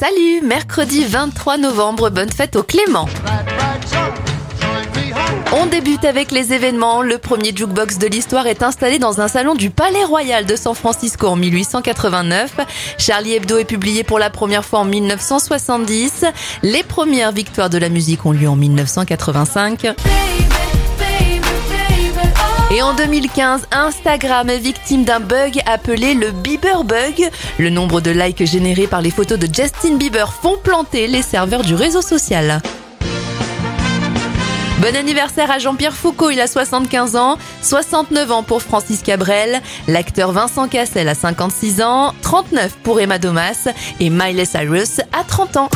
Salut, mercredi 23 novembre, bonne fête au Clément. On débute avec les événements. Le premier jukebox de l'histoire est installé dans un salon du Palais Royal de San Francisco en 1889. Charlie Hebdo est publié pour la première fois en 1970. Les premières victoires de la musique ont lieu en 1985. Et en 2015, Instagram est victime d'un bug appelé le Bieber Bug. Le nombre de likes générés par les photos de Justin Bieber font planter les serveurs du réseau social. Bon anniversaire à Jean-Pierre Foucault, il a 75 ans, 69 ans pour Francis Cabrel, l'acteur Vincent Cassel a 56 ans, 39 pour Emma Domas et Miley Cyrus à 30 ans.